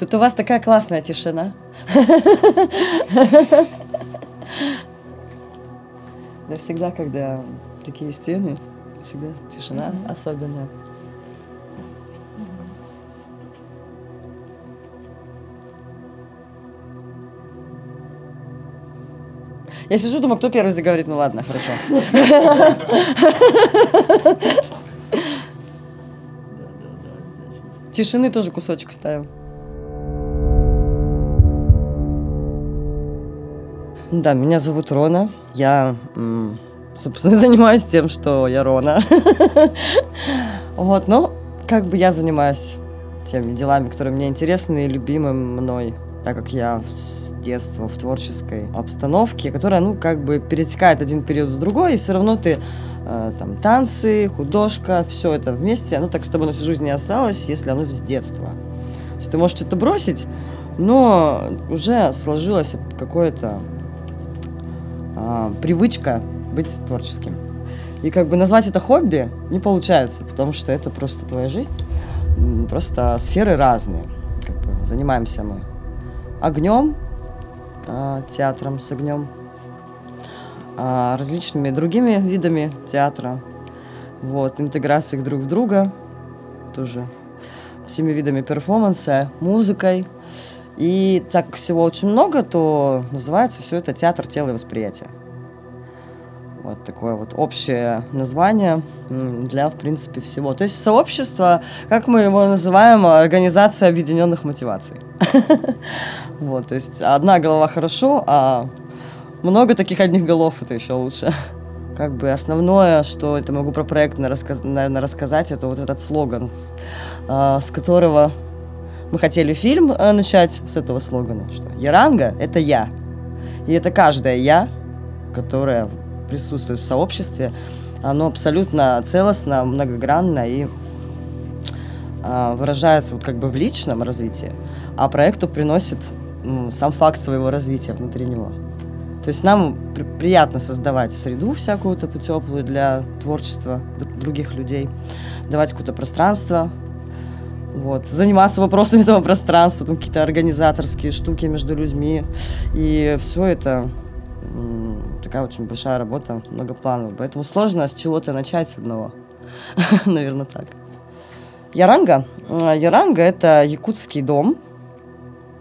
Тут у вас такая классная тишина. Да всегда, когда такие стены, всегда тишина особенная. Я сижу, думаю, кто первый заговорит. Ну ладно, хорошо. Тишины тоже кусочек ставим. Да, меня зовут Рона. Я, собственно, занимаюсь тем, что я Рона. Вот, ну, как бы я занимаюсь теми делами, которые мне интересны и любимы мной, так как я с детства в творческой обстановке, которая, ну, как бы перетекает один период в другой, и все равно ты э, там танцы, художка, все это вместе, оно так с тобой на всю жизнь не осталось, если оно с детства. То есть ты можешь что-то бросить, но уже сложилось какое-то а, привычка быть творческим. И как бы назвать это хобби не получается, потому что это просто твоя жизнь. Просто сферы разные. Как бы занимаемся мы огнем, а, театром с огнем, а, различными другими видами театра, вот, интеграцией друг в друга, тоже всеми видами перформанса, музыкой. И так всего очень много, то называется все это театр тела и восприятия. Вот такое вот общее название для, в принципе, всего. То есть сообщество, как мы его называем, организация объединенных мотиваций. Вот, то есть одна голова хорошо, а много таких одних голов это еще лучше. Как бы основное, что это могу про проект наверное, рассказать, это вот этот слоган, с, а, которого мы хотели фильм э, начать с этого слогана, что Яранга — это я. И это каждое я, которое присутствует в сообществе, оно абсолютно целостно, многогранно и а, выражается вот как бы в личном развитии, а проекту приносит сам факт своего развития внутри него. То есть нам при- приятно создавать среду всякую вот эту теплую для творчества др- других людей, давать какое-то пространство, вот, заниматься вопросами этого пространства, там какие-то организаторские штуки между людьми. И все это такая очень большая работа, многоплановая. Поэтому сложно с чего-то начать с одного. Наверное, так. Яранга. Э, Яранга – это якутский дом,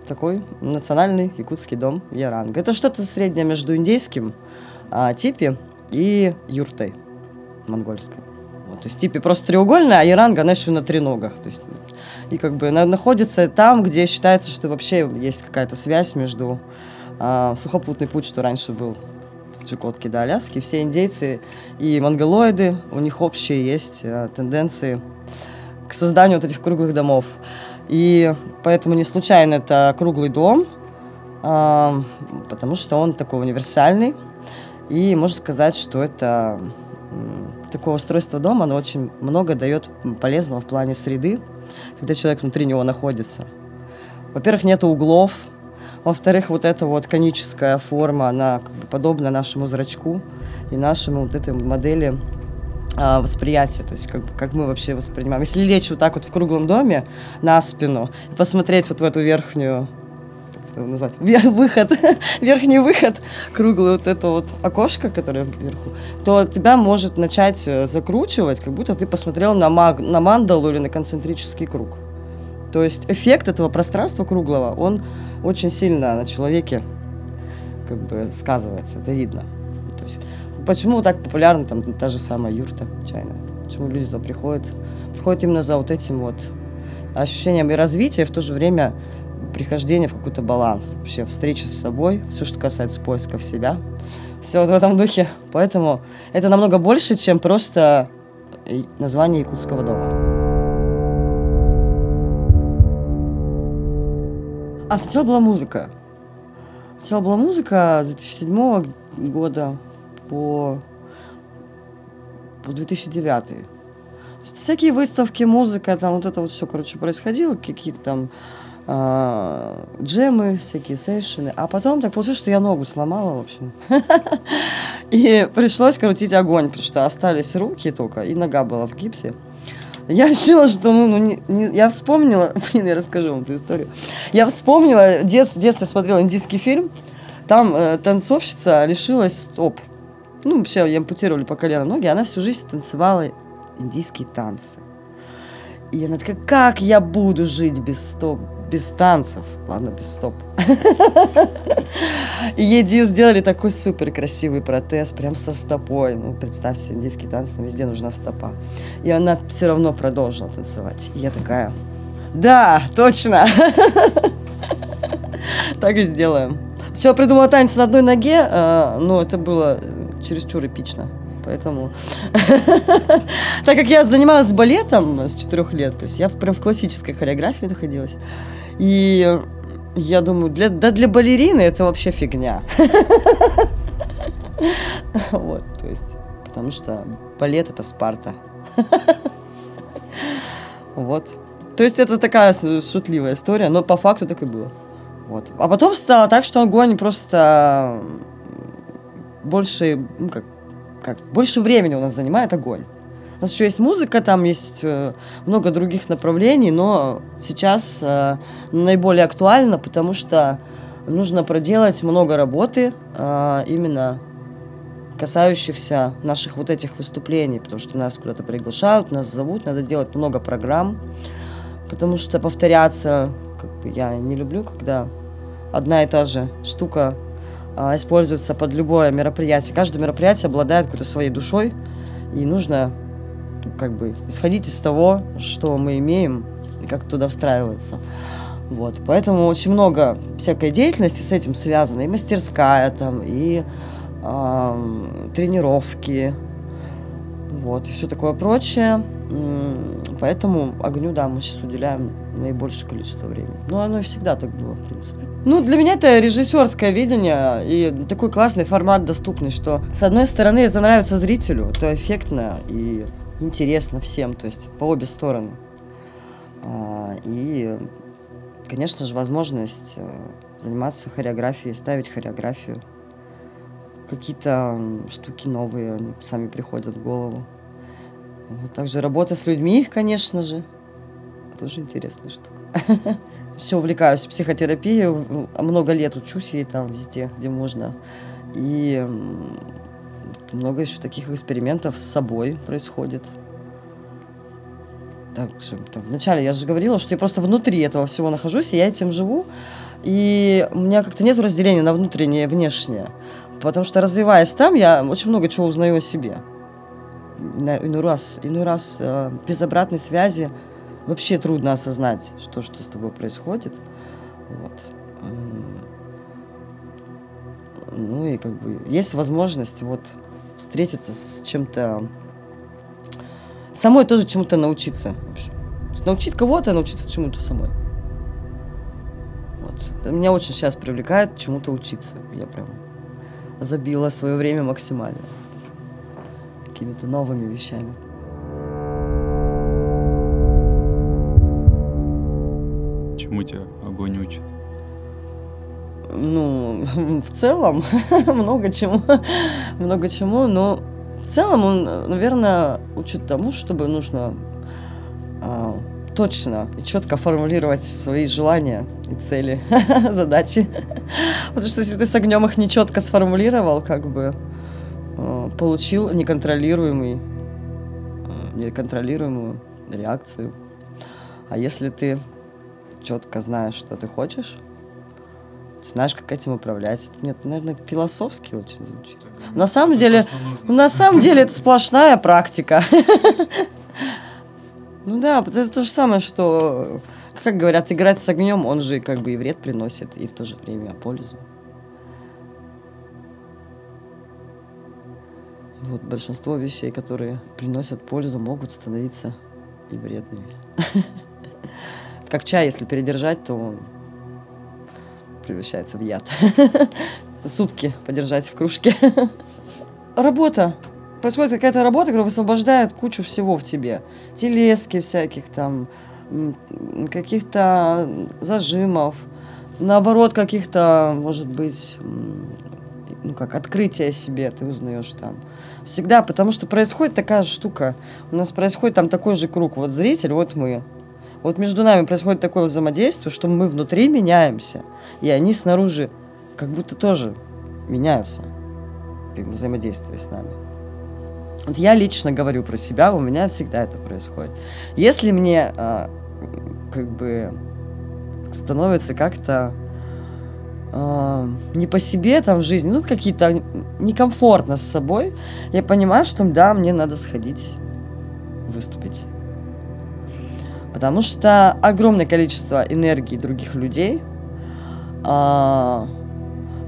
такой национальный якутский дом Яранга. Это что-то среднее между индейским а, типи и юртой монгольской. Вот, то есть типи просто треугольная, а Яранга, она еще на треногах. То есть, и как бы она находится там, где считается, что вообще есть какая-то связь между а, сухопутный путь, что раньше был Чукотки до Аляски. Все индейцы и монголоиды, у них общие есть а, тенденции к созданию вот этих круглых домов. И поэтому не случайно это круглый дом, а, потому что он такой универсальный. И можно сказать, что это такое устройство дома, оно очень много дает полезного в плане среды, когда человек внутри него находится. Во-первых, нет углов. Во-вторых, вот эта вот коническая форма, она подобна нашему зрачку и нашему вот этой модели а, восприятия, то есть как, как мы вообще воспринимаем. Если лечь вот так вот в круглом доме на спину и посмотреть вот в эту верхнюю как это назвать, выход, верхний выход, круглое вот это вот окошко, которое вверху, то тебя может начать э, закручивать, как будто ты посмотрел на, маг, на мандалу или на концентрический круг. То есть эффект этого пространства круглого, он очень сильно на человеке как бы сказывается, это видно. То есть почему так популярна там та же самая юрта чайная? Почему люди туда приходят? Приходят именно за вот этим вот ощущением и развития, и в то же время прихождение в какой-то баланс, вообще встреча с собой, все, что касается поиска в себя, все вот в этом духе. Поэтому это намного больше, чем просто название якутского дома. А сначала была музыка. Сначала была музыка с 2007 года по, по 2009. То есть всякие выставки, музыка, там вот это вот все, короче, происходило, какие-то там а, джемы, всякие сейшины. А потом так получилось, что я ногу сломала, в общем. И пришлось крутить огонь, потому что остались руки только, и нога была в гипсе. Я решила, что, ну, ну не, не, я вспомнила, блин, я расскажу вам эту историю. Я вспомнила, дет, в детстве смотрела индийский фильм, там э, танцовщица лишилась стоп. Ну, вообще, ей ампутировали по колено ноги, она всю жизнь танцевала индийские танцы. И она такая, как я буду жить без стоп, без танцев? Ладно, без стоп. И ей сделали такой супер красивый протез, прям со стопой. Ну, представьте, индийский танц, там везде нужна стопа. И она все равно продолжила танцевать. И я такая, да, точно. Так и сделаем. Сначала придумала танец на одной ноге, а, но это было чересчур эпично поэтому... Так как я занималась балетом с четырех лет, то есть я прям в классической хореографии находилась. И я думаю, для, да для балерины это вообще фигня. Вот, то есть, потому что балет это Спарта. Вот. То есть это такая шутливая история, но по факту так и было. Вот. А потом стало так, что огонь просто больше, ну как, как больше времени у нас занимает огонь. У нас еще есть музыка, там есть э, много других направлений, но сейчас э, наиболее актуально, потому что нужно проделать много работы э, именно касающихся наших вот этих выступлений, потому что нас куда-то приглашают, нас зовут, надо делать много программ, потому что повторяться, как бы я не люблю, когда одна и та же штука используется под любое мероприятие. Каждое мероприятие обладает какой-то своей душой, и нужно как бы исходить из того, что мы имеем, и как туда встраиваться. Вот, поэтому очень много всякой деятельности с этим связано, и мастерская там, и э, тренировки, вот, и все такое прочее. Поэтому огню, да, мы сейчас уделяем наибольшее количество времени. Ну, оно и всегда так было, в принципе. Ну, для меня это режиссерское видение и такой классный формат доступный, что, с одной стороны, это нравится зрителю, это эффектно и интересно всем, то есть по обе стороны. А, и, конечно же, возможность э, заниматься хореографией, ставить хореографию. Какие-то все-таки новые, они сами приходят в голову. Вот также работа с людьми, конечно же. Тоже интересная штука. Все увлекаюсь психотерапией, много лет учусь ей там везде, где можно. И много еще таких экспериментов с собой происходит. Так, там, вначале я же говорила, что я просто внутри этого всего нахожусь, и я этим живу. И у меня как-то нет разделения на внутреннее и внешнее. Потому что развиваясь там, я очень много чего узнаю о себе. Иной раз, иной раз э, без обратной связи вообще трудно осознать, что, что с тобой происходит. Вот. Ну и как бы есть возможность вот встретиться с чем-то, самой тоже чему-то научиться. Научить кого-то, научиться чему-то самой. Вот. Меня очень сейчас привлекает чему-то учиться. Я прям забила свое время максимально какими-то новыми вещами. Чему тебя огонь учит? Ну, в целом, много чему, много чему, но в целом он, наверное, учит тому, чтобы нужно а, точно и четко формулировать свои желания и цели, задачи. Потому что если ты с огнем их нечетко сформулировал, как бы а, получил неконтролируемый, а, неконтролируемую реакцию. А если ты четко знаешь, что ты хочешь, знаешь, как этим управлять. Нет, наверное, философски очень звучит. На самом деле, на самом деле это сплошная практика. Ну да, это то же самое, что, как говорят, играть с огнем, он же как бы и вред приносит, и в то же время пользу. Вот большинство вещей, которые приносят пользу, могут становиться и вредными. Как чай, если передержать, то он превращается в яд. Сутки подержать в кружке. Работа. Происходит какая-то работа, которая высвобождает кучу всего в тебе. Телески всяких там, каких-то зажимов, наоборот, каких-то, может быть, ну как открытие себе ты узнаешь там. Всегда, потому что происходит такая штука. У нас происходит там такой же круг. Вот зритель, вот мы. Вот между нами происходит такое взаимодействие, что мы внутри меняемся, и они снаружи как будто тоже меняются при взаимодействии с нами. Вот я лично говорю про себя, у меня всегда это происходит. Если мне а, как бы становится как-то э, не по себе там в жизни, ну, какие-то некомфортно с собой, я понимаю, что да, мне надо сходить выступить. Потому что огромное количество энергии других людей э,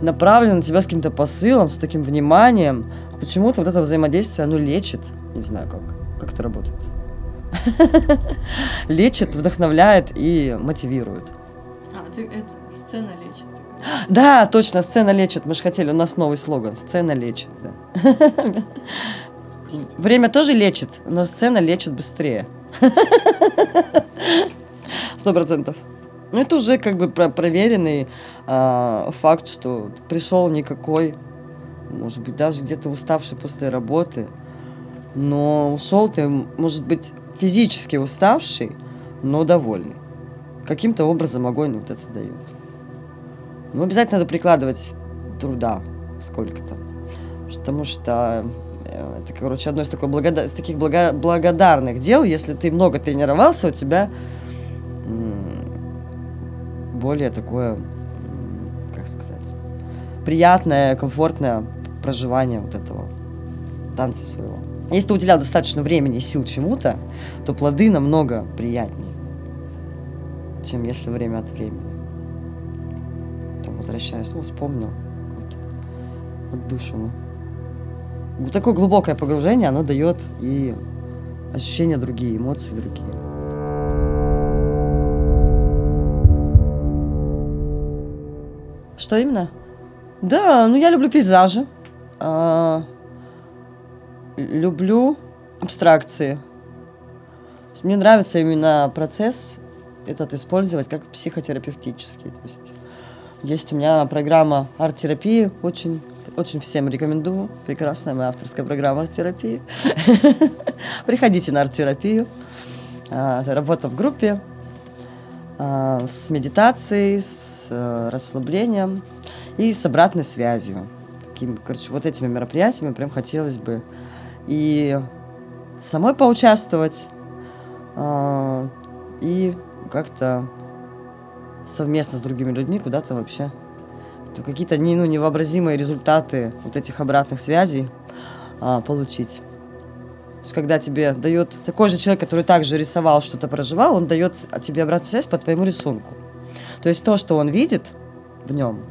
направлено на тебя с каким-то посылом, с таким вниманием. Почему-то вот это взаимодействие, оно лечит. Не знаю, как, как это работает. Лечит, вдохновляет и мотивирует. А, ты это, сцена лечит. Да, точно, сцена лечит. Мы же хотели, у нас новый слоган. Сцена лечит, да. Время тоже лечит, но сцена лечит быстрее. Сто процентов. Ну, это уже как бы проверенный э, факт, что пришел никакой, может быть, даже где-то уставший после работы, но ушел ты, может быть, физически уставший, но довольный. Каким-то образом огонь вот это дает. Ну, обязательно надо прикладывать труда сколько-то. Потому что э, это, короче, одно из, такой благода... из таких благо... благодарных дел. Если ты много тренировался, у тебя более такое, как сказать, приятное, комфортное проживание вот этого танца своего. Если ты уделял достаточно времени и сил чему-то, то плоды намного приятнее, чем если время от времени. Там возвращаюсь, ну, вспомнил какую-то отдушину. Такое глубокое погружение, оно дает и ощущения другие, эмоции другие. Что именно? Да, ну я люблю пейзажи. А, люблю абстракции. Мне нравится именно процесс этот использовать как психотерапевтический. То есть есть у меня программа арт-терапии, очень, очень всем рекомендую. Прекрасная моя авторская программа арт-терапии. Приходите на арт-терапию. А, работа в группе с медитацией, с э, расслаблением и с обратной связью. Таким, короче, вот этими мероприятиями прям хотелось бы и самой поучаствовать, э, и как-то совместно с другими людьми куда-то вообще какие-то ну, невообразимые результаты вот этих обратных связей э, получить. То есть, когда тебе дает такой же человек, который также рисовал, что-то проживал, он дает тебе обратную связь по твоему рисунку. То есть то, что он видит в нем,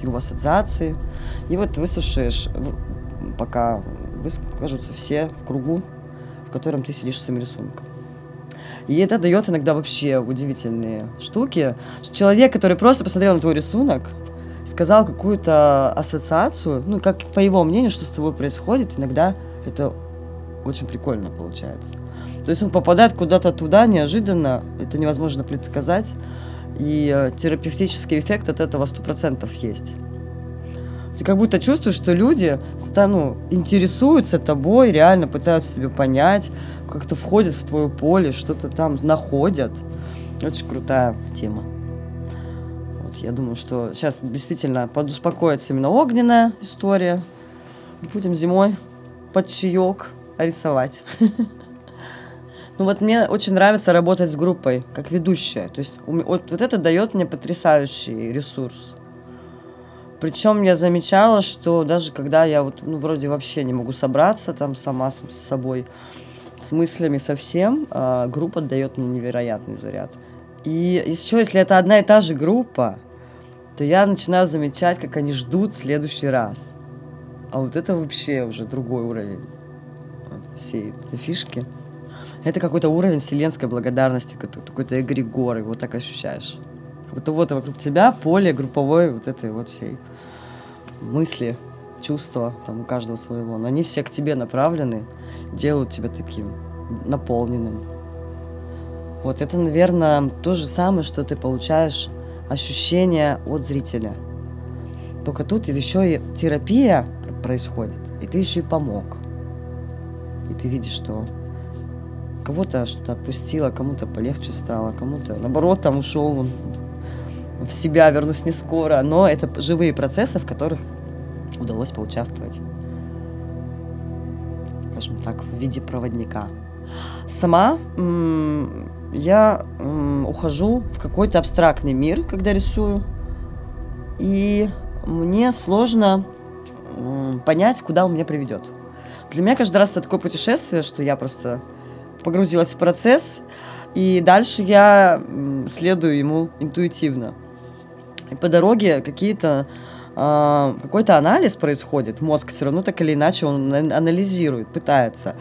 его ассоциации, и вот выслушаешь, пока выскажутся все в кругу, в котором ты сидишь с своим рисунком. И это дает иногда вообще удивительные штуки. Человек, который просто посмотрел на твой рисунок, сказал какую-то ассоциацию, ну, как по его мнению, что с тобой происходит, иногда это очень прикольно получается. То есть он попадает куда-то туда неожиданно, это невозможно предсказать, и э, терапевтический эффект от этого сто процентов есть. Ты как будто чувствуешь, что люди стану, интересуются тобой, реально пытаются тебя понять, как-то входят в твое поле, что-то там находят. Очень крутая тема. Вот, я думаю, что сейчас действительно подуспокоится именно огненная история. Будем зимой под чаек рисовать. Ну вот мне очень нравится работать с группой, как ведущая. То есть вот, вот это дает мне потрясающий ресурс. Причем я замечала, что даже когда я вот, ну, вроде вообще не могу собраться там сама с, собой, с мыслями совсем, э, группа дает мне невероятный заряд. И еще, если это одна и та же группа, то я начинаю замечать, как они ждут следующий раз. А вот это вообще уже другой уровень всей этой фишки. Это какой-то уровень вселенской благодарности, какой-то эгрегор, его так ощущаешь. Как будто вот вокруг тебя поле групповой вот этой вот всей мысли, чувства, там у каждого своего. Но они все к тебе направлены, делают тебя таким наполненным. Вот это, наверное, то же самое, что ты получаешь ощущение от зрителя. Только тут еще и терапия происходит, и ты еще и помог. И ты видишь, что кого-то что-то отпустило, кому-то полегче стало, кому-то, наоборот, там ушел он в себя, вернусь не скоро. Но это живые процессы, в которых удалось поучаствовать, скажем так, в виде проводника. Сама я ухожу в какой-то абстрактный мир, когда рисую, и мне сложно понять, куда он меня приведет. Для меня каждый раз это такое путешествие, что я просто погрузилась в процесс, и дальше я следую ему интуитивно. И по дороге какие-то а, какой-то анализ происходит, мозг все равно так или иначе он ан- анализирует, пытается.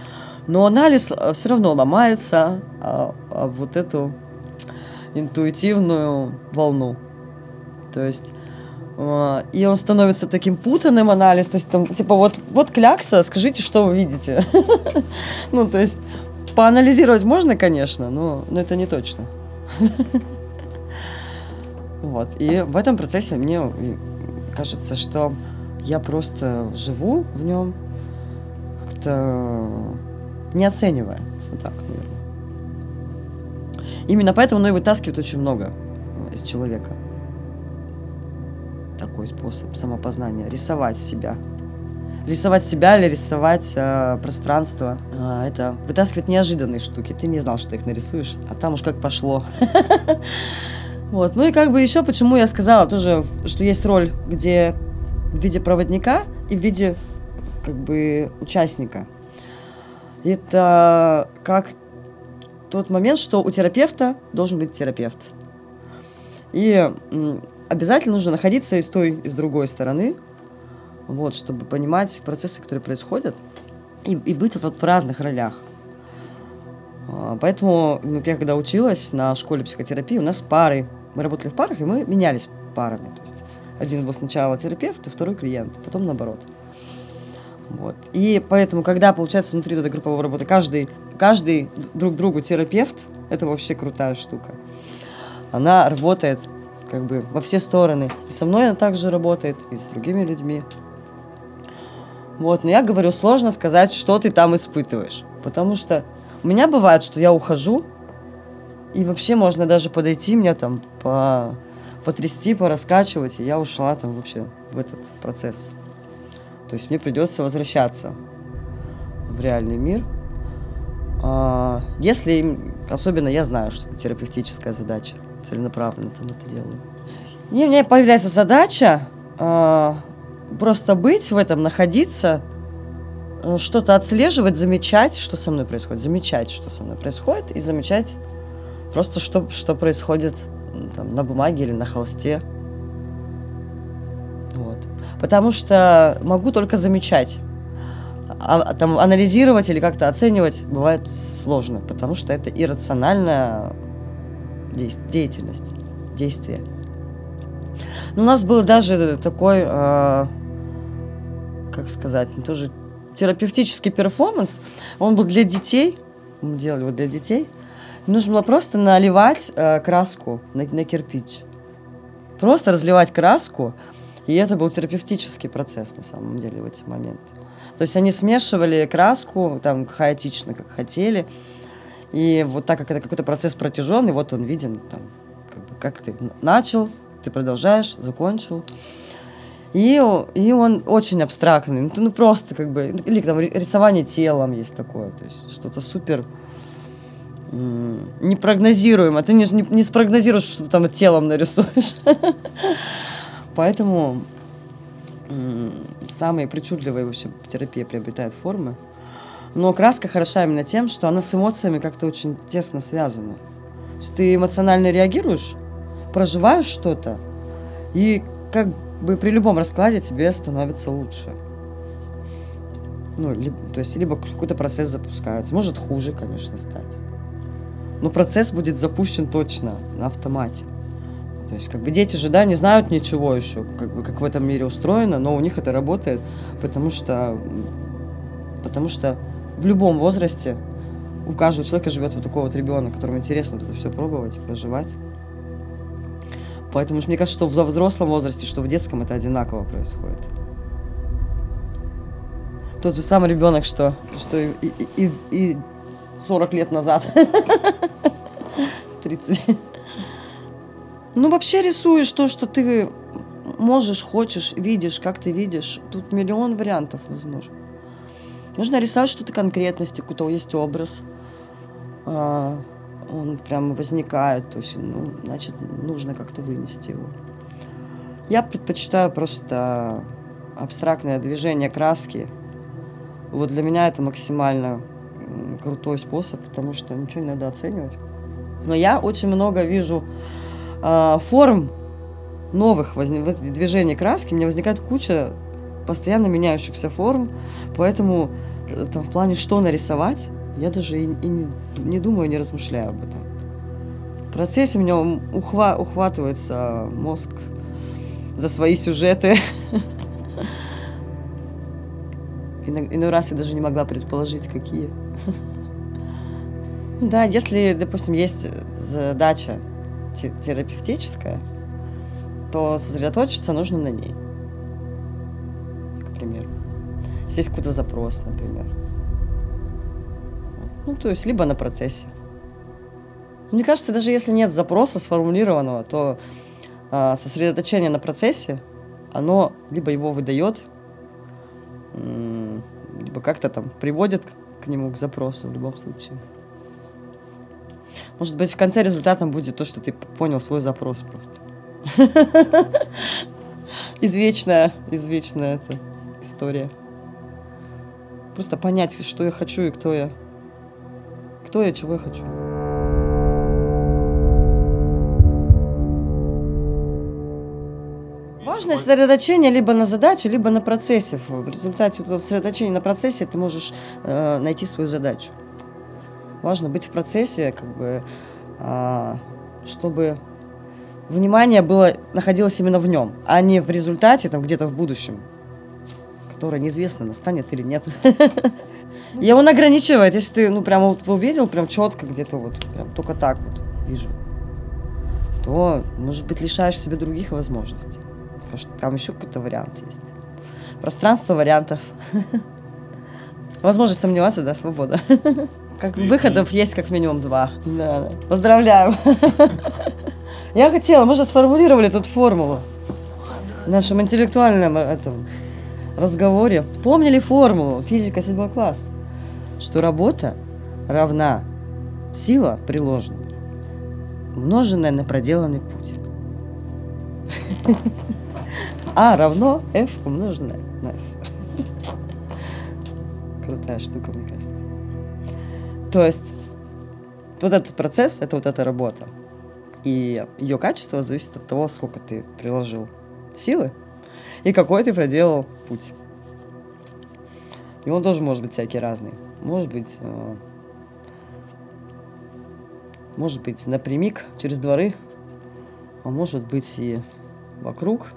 Но анализ все равно ломается а, а вот эту интуитивную волну. То есть и он становится таким путанным анализ, то есть там типа вот вот клякса, скажите, что вы видите. Ну то есть поанализировать можно, конечно, но, но это не точно. Вот. И в этом процессе мне кажется, что я просто живу в нем, как-то не оценивая. Вот так, наверное. Именно поэтому оно и вытаскивает очень много из человека. Такой способ самопознания. Рисовать себя. Рисовать себя или рисовать э, пространство. Э, это вытаскивает неожиданные штуки. Ты не знал, что ты их нарисуешь, а там уж как пошло. Вот. Ну и как бы еще почему я сказала тоже, что есть роль, где в виде проводника и в виде как бы участника. Это как тот момент, что у терапевта должен быть терапевт. И обязательно нужно находиться и с той, и с другой стороны, вот, чтобы понимать процессы, которые происходят, и, и быть вот в разных ролях. А, поэтому, ну, я когда училась на школе психотерапии, у нас пары. Мы работали в парах, и мы менялись парами. То есть один был сначала терапевт, а второй клиент, потом наоборот. Вот. И поэтому, когда, получается, внутри этой групповой работы каждый, каждый друг другу терапевт, это вообще крутая штука. Она работает как бы во все стороны. И со мной она также работает, и с другими людьми. Вот, но я говорю, сложно сказать, что ты там испытываешь. Потому что у меня бывает, что я ухожу, и вообще можно даже подойти, меня там по, потрясти, пораскачивать, и я ушла там вообще в этот процесс. То есть мне придется возвращаться в реальный мир. А, если, особенно я знаю, что это терапевтическая задача, целенаправленно там это делаю. И у меня появляется задача а, просто быть в этом, находиться, э, что-то отслеживать, замечать, что со мной происходит, замечать, что со мной происходит, и замечать просто, что, что происходит там, на бумаге или на холсте. Вот. Потому что могу только замечать. А, там, анализировать или как-то оценивать бывает сложно, потому что это иррациональная деятельность, действие. У нас был даже такой, э, как сказать, тоже терапевтический перформанс. Он был для детей. Мы делали его для детей. Нужно было просто наливать э, краску на, на кирпич. Просто разливать краску. И это был терапевтический процесс на самом деле в эти моменты. То есть они смешивали краску там хаотично, как хотели. И вот так как это какой-то процесс протяженный, вот он виден, там, как, бы, как ты начал, ты продолжаешь, закончил. И, и он очень абстрактный. Ну, ну, просто как бы... Или там рисование телом есть такое. То есть что-то супер непрогнозируемо. Ты не, не, не спрогнозируешь, что ты там телом нарисуешь. Поэтому самые причудливые вообще терапия приобретает формы. Но краска хороша именно тем, что она с эмоциями как-то очень тесно связана. Ты эмоционально реагируешь, проживаешь что-то, и как бы при любом раскладе тебе становится лучше. Ну, либо, то есть, либо какой-то процесс запускается. Может хуже, конечно, стать. Но процесс будет запущен точно на автомате. То есть, как бы дети же, да, не знают ничего еще, как бы, как в этом мире устроено, но у них это работает, потому что, потому что в любом возрасте у каждого человека живет вот такой вот ребенок, которому интересно это все пробовать, проживать. Поэтому мне кажется, что в взрослом возрасте, что в детском это одинаково происходит. Тот же самый ребенок, что, что и, и, и 40 лет назад. 30. Ну, вообще рисуешь то, что ты можешь, хочешь, видишь, как ты видишь. Тут миллион вариантов возможно. Нужно рисовать что-то конкретности, какой-то есть образ. А, он прям возникает, то есть, ну, значит, нужно как-то вынести его. Я предпочитаю просто абстрактное движение краски. Вот для меня это максимально крутой способ, потому что ничего не надо оценивать. Но я очень много вижу э, форм новых возник, движений краски. У меня возникает куча постоянно меняющихся форм, поэтому э, там, в плане, что нарисовать, я даже и, и не, не думаю, не размышляю об этом. В процессе у меня ухва, ухватывается мозг за свои сюжеты. Иной раз я даже не могла предположить, какие. Да, если, допустим, есть задача терапевтическая, то сосредоточиться нужно на ней. К примеру. Если есть какой-то запрос, например. Ну, то есть, либо на процессе. Мне кажется, даже если нет запроса сформулированного, то э, сосредоточение на процессе, оно либо его выдает, либо как-то там приводит к нему, к запросу в любом случае. Может быть, в конце результатом будет то, что ты понял свой запрос просто. Извечная, извечная эта история. Просто понять, что я хочу и кто я. Кто я, чего я хочу. Важно сосредоточение либо на задаче, либо на процессе. В результате вот этого сосредоточения на процессе ты можешь э, найти свою задачу. Важно быть в процессе, как бы, а, чтобы внимание было, находилось именно в нем, а не в результате, там где-то в будущем, которое неизвестно, настанет или нет. И он ограничивает, если ты, ну, прямо вот увидел, прям четко где-то вот, прям только так вот вижу, то, может быть, лишаешь себе других возможностей. Потому что там еще какой-то вариант есть. Пространство вариантов. Возможность сомневаться, да, свобода. Как выходов есть как минимум два. Да, да. Поздравляю. Я хотела, мы же сформулировали тут формулу в нашем интеллектуальном этом разговоре. Вспомнили формулу физика седьмой класс, что работа равна сила приложенная, умноженная на проделанный путь. А равно F умноженное на S. Крутая штука, мне кажется. То есть вот этот процесс, это вот эта работа. И ее качество зависит от того, сколько ты приложил силы и какой ты проделал путь. И он тоже может быть всякий разный. Может быть, э, может быть напрямик через дворы, а может быть и вокруг.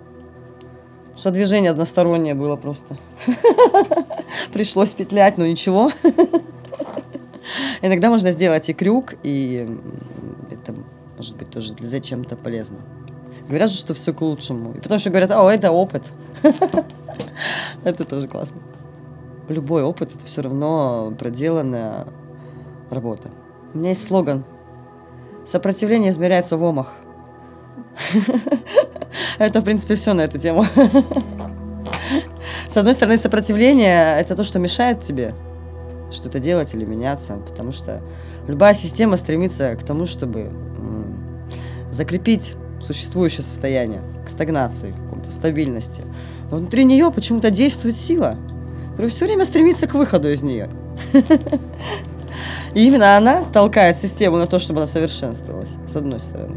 Что движение одностороннее было просто. Пришлось петлять, но ничего. Иногда можно сделать и крюк, и это может быть тоже зачем-то полезно. Говорят же, что все к лучшему. И потому что говорят, о, это опыт. Это тоже классно. Любой опыт — это все равно проделанная работа. У меня есть слоган. Сопротивление измеряется в омах. Это, в принципе, все на эту тему. С одной стороны, сопротивление — это то, что мешает тебе что-то делать или меняться, потому что любая система стремится к тому, чтобы закрепить существующее состояние, к стагнации, к какой-то стабильности. Но внутри нее почему-то действует сила, которая все время стремится к выходу из нее. И именно она толкает систему на то, чтобы она совершенствовалась, с одной стороны.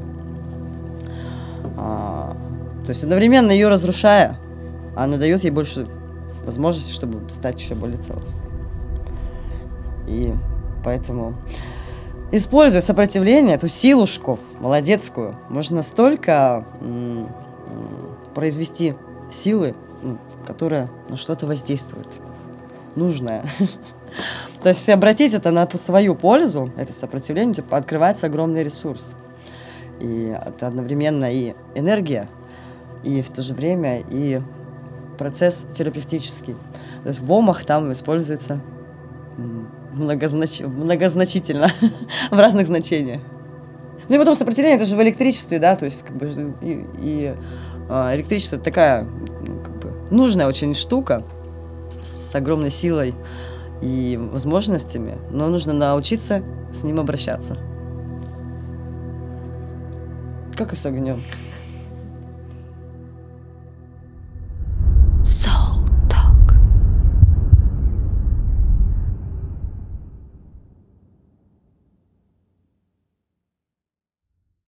А, то есть одновременно ее разрушая, она дает ей больше возможностей, чтобы стать еще более целостной. И поэтому, используя сопротивление, эту силушку молодецкую, можно столько произвести силы, ну, которая на что-то воздействует, нужное. То есть, если обратить это на свою пользу, это сопротивление, типа, открывается огромный ресурс. И это одновременно и энергия, и в то же время и процесс терапевтический. То есть в омах там используется многознач... многозначительно, в разных значениях. Ну и потом сопротивление, это же в электричестве, да, то есть как бы и, и а, электричество такая ну, как бы, нужная очень штука с огромной силой и возможностями, но нужно научиться с ним обращаться. Как и с огнем.